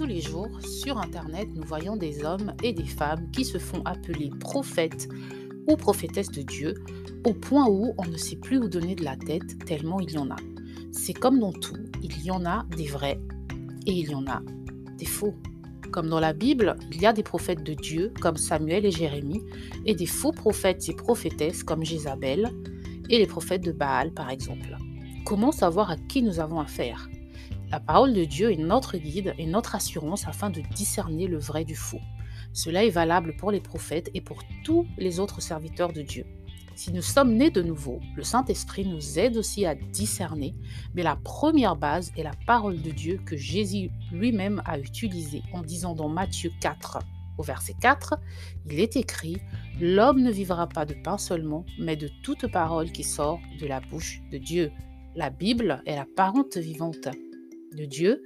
tous les jours, sur Internet, nous voyons des hommes et des femmes qui se font appeler prophètes ou prophétesses de Dieu, au point où on ne sait plus où donner de la tête tellement il y en a. C'est comme dans tout, il y en a des vrais et il y en a des faux. Comme dans la Bible, il y a des prophètes de Dieu comme Samuel et Jérémie, et des faux prophètes et prophétesses comme Jézabel et les prophètes de Baal par exemple. Comment savoir à qui nous avons affaire? La parole de Dieu est notre guide et notre assurance afin de discerner le vrai du faux. Cela est valable pour les prophètes et pour tous les autres serviteurs de Dieu. Si nous sommes nés de nouveau, le Saint-Esprit nous aide aussi à discerner, mais la première base est la parole de Dieu que Jésus lui-même a utilisée en disant dans Matthieu 4, au verset 4, il est écrit, L'homme ne vivra pas de pain seulement, mais de toute parole qui sort de la bouche de Dieu. La Bible est la parente vivante de Dieu.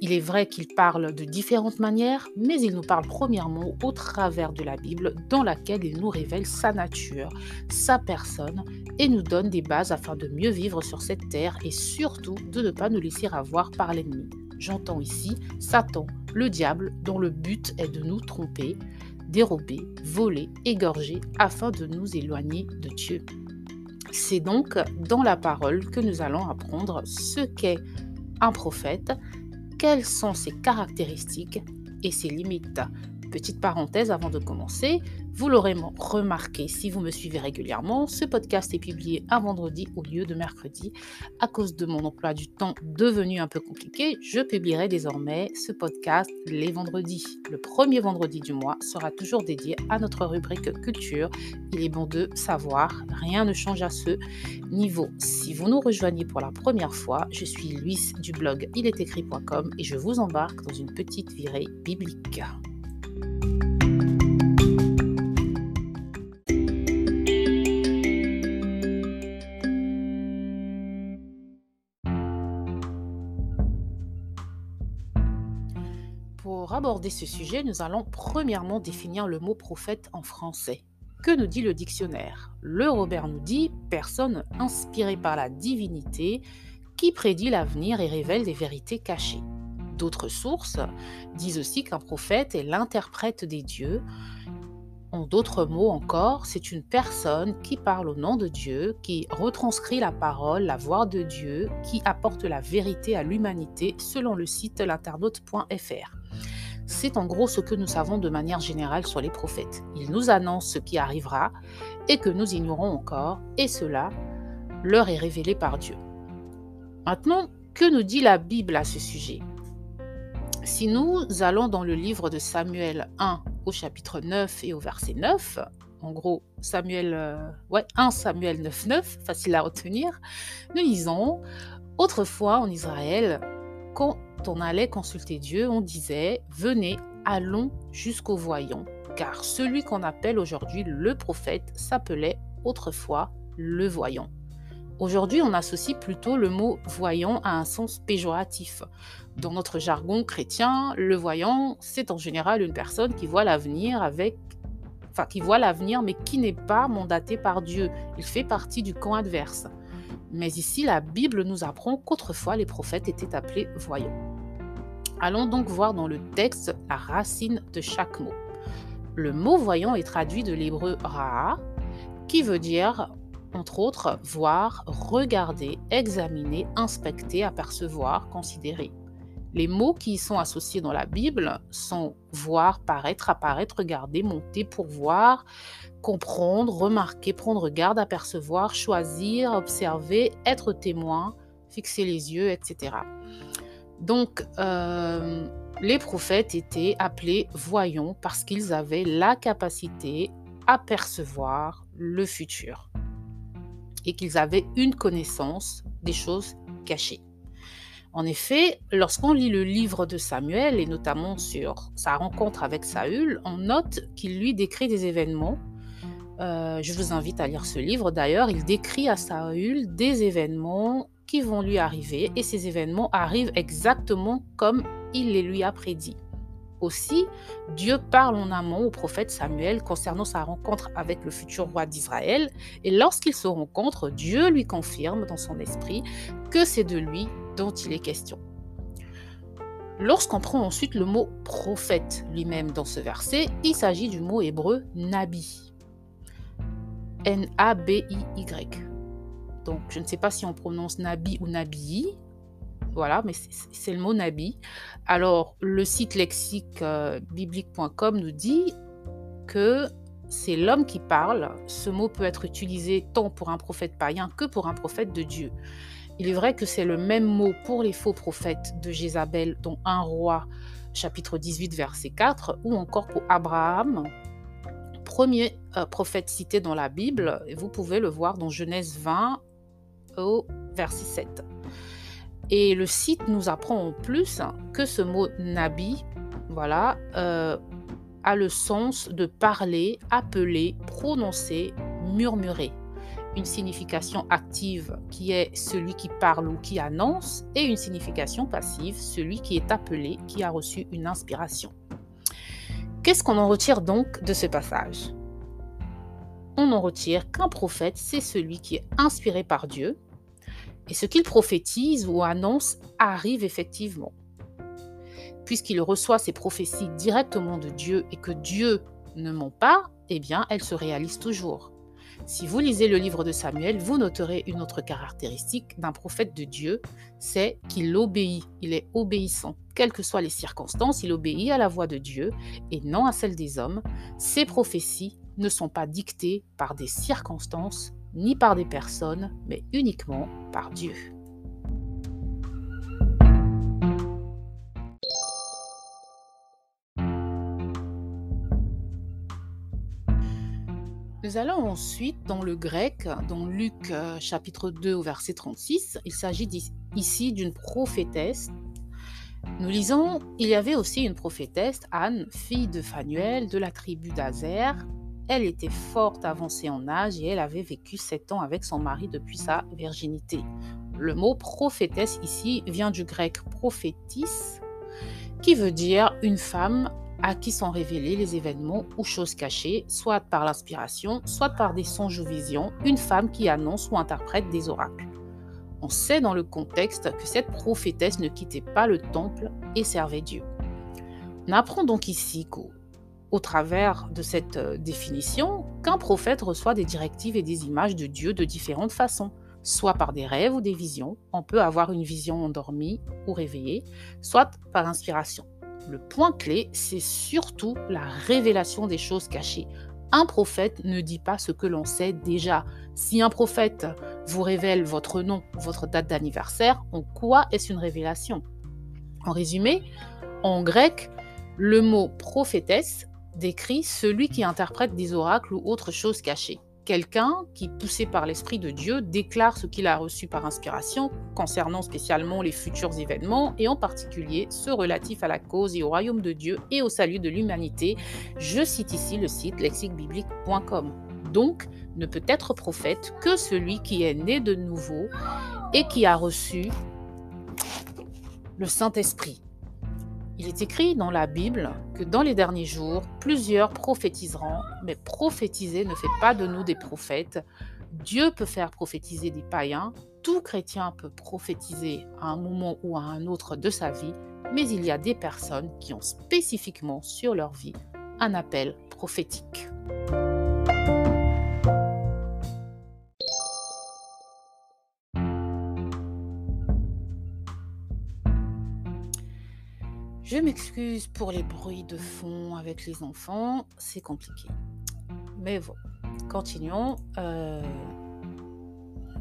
Il est vrai qu'il parle de différentes manières, mais il nous parle premièrement au travers de la Bible dans laquelle il nous révèle sa nature, sa personne et nous donne des bases afin de mieux vivre sur cette terre et surtout de ne pas nous laisser avoir par l'ennemi. J'entends ici Satan, le diable, dont le but est de nous tromper, dérober, voler, égorger afin de nous éloigner de Dieu. C'est donc dans la parole que nous allons apprendre ce qu'est un prophète, quelles sont ses caractéristiques et ses limites? Petite parenthèse avant de commencer, vous l'aurez remarqué si vous me suivez régulièrement, ce podcast est publié un vendredi au lieu de mercredi. À cause de mon emploi du temps devenu un peu compliqué, je publierai désormais ce podcast les vendredis. Le premier vendredi du mois sera toujours dédié à notre rubrique culture. Il est bon de savoir, rien ne change à ce niveau. Si vous nous rejoignez pour la première fois, je suis Luis du blog ilestécrit.com et je vous embarque dans une petite virée biblique. Pour aborder ce sujet, nous allons premièrement définir le mot prophète en français. Que nous dit le dictionnaire? Le Robert nous dit personne inspirée par la divinité qui prédit l'avenir et révèle des vérités cachées. D'autres sources disent aussi qu'un prophète est l'interprète des dieux. En d'autres mots encore, c'est une personne qui parle au nom de Dieu, qui retranscrit la parole, la voix de Dieu, qui apporte la vérité à l'humanité selon le site l'internaute.fr. C'est en gros ce que nous savons de manière générale sur les prophètes. Ils nous annoncent ce qui arrivera et que nous ignorons encore, et cela leur est révélé par Dieu. Maintenant, que nous dit la Bible à ce sujet? Si nous allons dans le livre de Samuel 1 au chapitre 9 et au verset 9, en gros Samuel euh, ouais, 1 Samuel 9 9, facile à retenir, nous lisons Autrefois en Israël, quand on allait consulter Dieu, on disait, venez, allons jusqu'au voyant, car celui qu'on appelle aujourd'hui le prophète s'appelait autrefois le voyant. Aujourd'hui, on associe plutôt le mot voyant à un sens péjoratif. Dans notre jargon chrétien, le voyant, c'est en général une personne qui voit l'avenir avec enfin qui voit l'avenir mais qui n'est pas mandaté par Dieu. Il fait partie du camp adverse. Mais ici, la Bible nous apprend qu'autrefois les prophètes étaient appelés voyants. Allons donc voir dans le texte la racine de chaque mot. Le mot voyant est traduit de l'hébreu ra'a, qui veut dire, entre autres, voir, regarder, examiner, inspecter, apercevoir, considérer. Les mots qui y sont associés dans la Bible sont voir, paraître, apparaître, regarder, monter, pourvoir, comprendre, remarquer, prendre garde, apercevoir, choisir, observer, être témoin, fixer les yeux, etc. Donc, euh, les prophètes étaient appelés voyants parce qu'ils avaient la capacité à percevoir le futur et qu'ils avaient une connaissance des choses cachées. En effet, lorsqu'on lit le livre de Samuel, et notamment sur sa rencontre avec Saül, on note qu'il lui décrit des événements. Euh, je vous invite à lire ce livre d'ailleurs. Il décrit à Saül des événements qui vont lui arriver et ces événements arrivent exactement comme il les lui a prédits. Aussi, Dieu parle en amont au prophète Samuel concernant sa rencontre avec le futur roi d'Israël, et lorsqu'ils se rencontrent, Dieu lui confirme dans son esprit que c'est de lui dont il est question. Lorsqu'on prend ensuite le mot prophète lui-même dans ce verset, il s'agit du mot hébreu nabi. N-A-B-I-Y. Donc, je ne sais pas si on prononce nabi ou nabi. Voilà, mais c'est le mot nabi. Alors, le site lexique euh, biblique.com nous dit que c'est l'homme qui parle. Ce mot peut être utilisé tant pour un prophète païen que pour un prophète de Dieu. Il est vrai que c'est le même mot pour les faux prophètes de Jézabel, dont un roi, chapitre 18, verset 4, ou encore pour Abraham, premier euh, prophète cité dans la Bible. Et vous pouvez le voir dans Genèse 20 au verset 7. Et le site nous apprend en plus que ce mot nabi, voilà, euh, a le sens de parler, appeler, prononcer, murmurer. Une signification active qui est celui qui parle ou qui annonce et une signification passive, celui qui est appelé, qui a reçu une inspiration. Qu'est-ce qu'on en retire donc de ce passage? On en retire qu'un prophète, c'est celui qui est inspiré par Dieu et ce qu'il prophétise ou annonce arrive effectivement puisqu'il reçoit ses prophéties directement de Dieu et que Dieu ne ment pas, eh bien, elles se réalisent toujours. Si vous lisez le livre de Samuel, vous noterez une autre caractéristique d'un prophète de Dieu, c'est qu'il obéit, il est obéissant. Quelles que soient les circonstances, il obéit à la voix de Dieu et non à celle des hommes. Ses prophéties ne sont pas dictées par des circonstances ni par des personnes, mais uniquement par Dieu. Nous allons ensuite dans le grec, dans Luc euh, chapitre 2 au verset 36. Il s'agit ici d'une prophétesse. Nous lisons, il y avait aussi une prophétesse, Anne, fille de Phanuel, de la tribu d'Azer. Elle était fort avancée en âge et elle avait vécu sept ans avec son mari depuis sa virginité. Le mot prophétesse ici vient du grec prophétis, qui veut dire une femme à qui sont révélés les événements ou choses cachées, soit par l'inspiration, soit par des songes ou visions, une femme qui annonce ou interprète des oracles. On sait dans le contexte que cette prophétesse ne quittait pas le temple et servait Dieu. On apprend donc ici qu'au au travers de cette euh, définition qu'un prophète reçoit des directives et des images de Dieu de différentes façons, soit par des rêves ou des visions, on peut avoir une vision endormie ou réveillée, soit par inspiration. Le point clé, c'est surtout la révélation des choses cachées. Un prophète ne dit pas ce que l'on sait déjà. Si un prophète vous révèle votre nom, votre date d'anniversaire, en quoi est-ce une révélation? En résumé, en grec, le mot prophétesse décrit celui qui interprète des oracles ou autres choses cachées. Quelqu'un qui, poussé par l'Esprit de Dieu, déclare ce qu'il a reçu par inspiration concernant spécialement les futurs événements et en particulier ceux relatifs à la cause et au royaume de Dieu et au salut de l'humanité. Je cite ici le site lexiquebiblique.com. Donc, ne peut être prophète que celui qui est né de nouveau et qui a reçu le Saint-Esprit. Il est écrit dans la Bible que dans les derniers jours, plusieurs prophétiseront, mais prophétiser ne fait pas de nous des prophètes. Dieu peut faire prophétiser des païens, tout chrétien peut prophétiser à un moment ou à un autre de sa vie, mais il y a des personnes qui ont spécifiquement sur leur vie un appel prophétique. M'excuse pour les bruits de fond avec les enfants, c'est compliqué. Mais bon, continuons. Euh,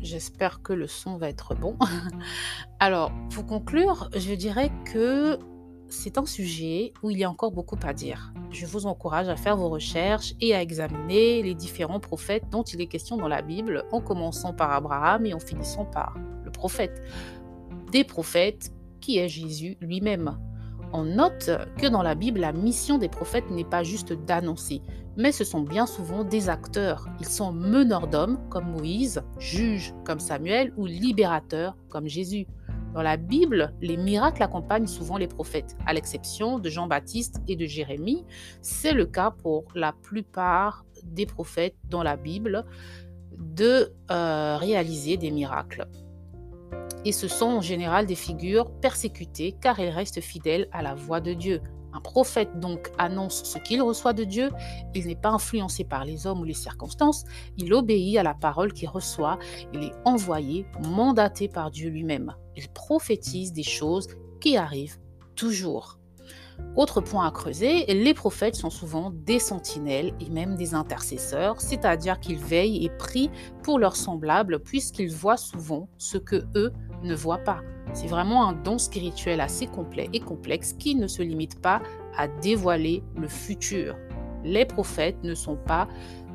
j'espère que le son va être bon. Alors, pour conclure, je dirais que c'est un sujet où il y a encore beaucoup à dire. Je vous encourage à faire vos recherches et à examiner les différents prophètes dont il est question dans la Bible, en commençant par Abraham et en finissant par le prophète. Des prophètes qui est Jésus lui-même. On note que dans la Bible, la mission des prophètes n'est pas juste d'annoncer, mais ce sont bien souvent des acteurs. Ils sont meneurs d'hommes comme Moïse, juges comme Samuel ou libérateurs comme Jésus. Dans la Bible, les miracles accompagnent souvent les prophètes, à l'exception de Jean-Baptiste et de Jérémie. C'est le cas pour la plupart des prophètes dans la Bible de euh, réaliser des miracles. Et ce sont en général des figures persécutées car elles restent fidèles à la voix de Dieu. Un prophète donc annonce ce qu'il reçoit de Dieu, il n'est pas influencé par les hommes ou les circonstances, il obéit à la parole qu'il reçoit, il est envoyé, mandaté par Dieu lui-même. Il prophétise des choses qui arrivent toujours. Autre point à creuser, les prophètes sont souvent des sentinelles et même des intercesseurs, c'est-à-dire qu'ils veillent et prient pour leurs semblables puisqu'ils voient souvent ce que eux ne voient pas. C'est vraiment un don spirituel assez complet et complexe qui ne se limite pas à dévoiler le futur. Les prophètes ne sont pas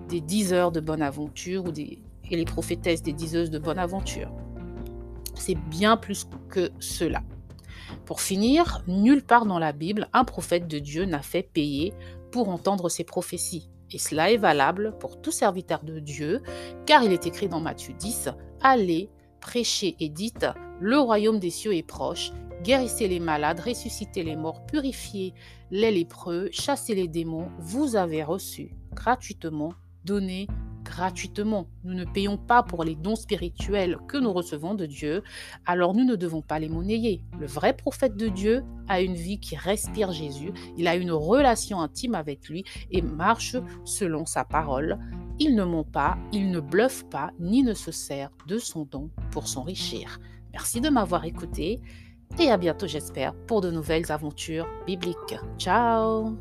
des diseurs de bonne aventure ou des, et les prophétesses des diseuses de bonne aventure. C'est bien plus que cela. Pour finir, nulle part dans la Bible, un prophète de Dieu n'a fait payer pour entendre ses prophéties. Et cela est valable pour tout serviteur de Dieu, car il est écrit dans Matthieu 10, Allez, prêchez et dites, le royaume des cieux est proche, guérissez les malades, ressuscitez les morts, purifiez les lépreux, chassez les démons, vous avez reçu gratuitement, donné gratuitement. Nous ne payons pas pour les dons spirituels que nous recevons de Dieu, alors nous ne devons pas les monnayer. Le vrai prophète de Dieu a une vie qui respire Jésus, il a une relation intime avec lui et marche selon sa parole. Il ne ment pas, il ne bluffe pas, ni ne se sert de son don pour s'enrichir. Merci de m'avoir écouté et à bientôt j'espère pour de nouvelles aventures bibliques. Ciao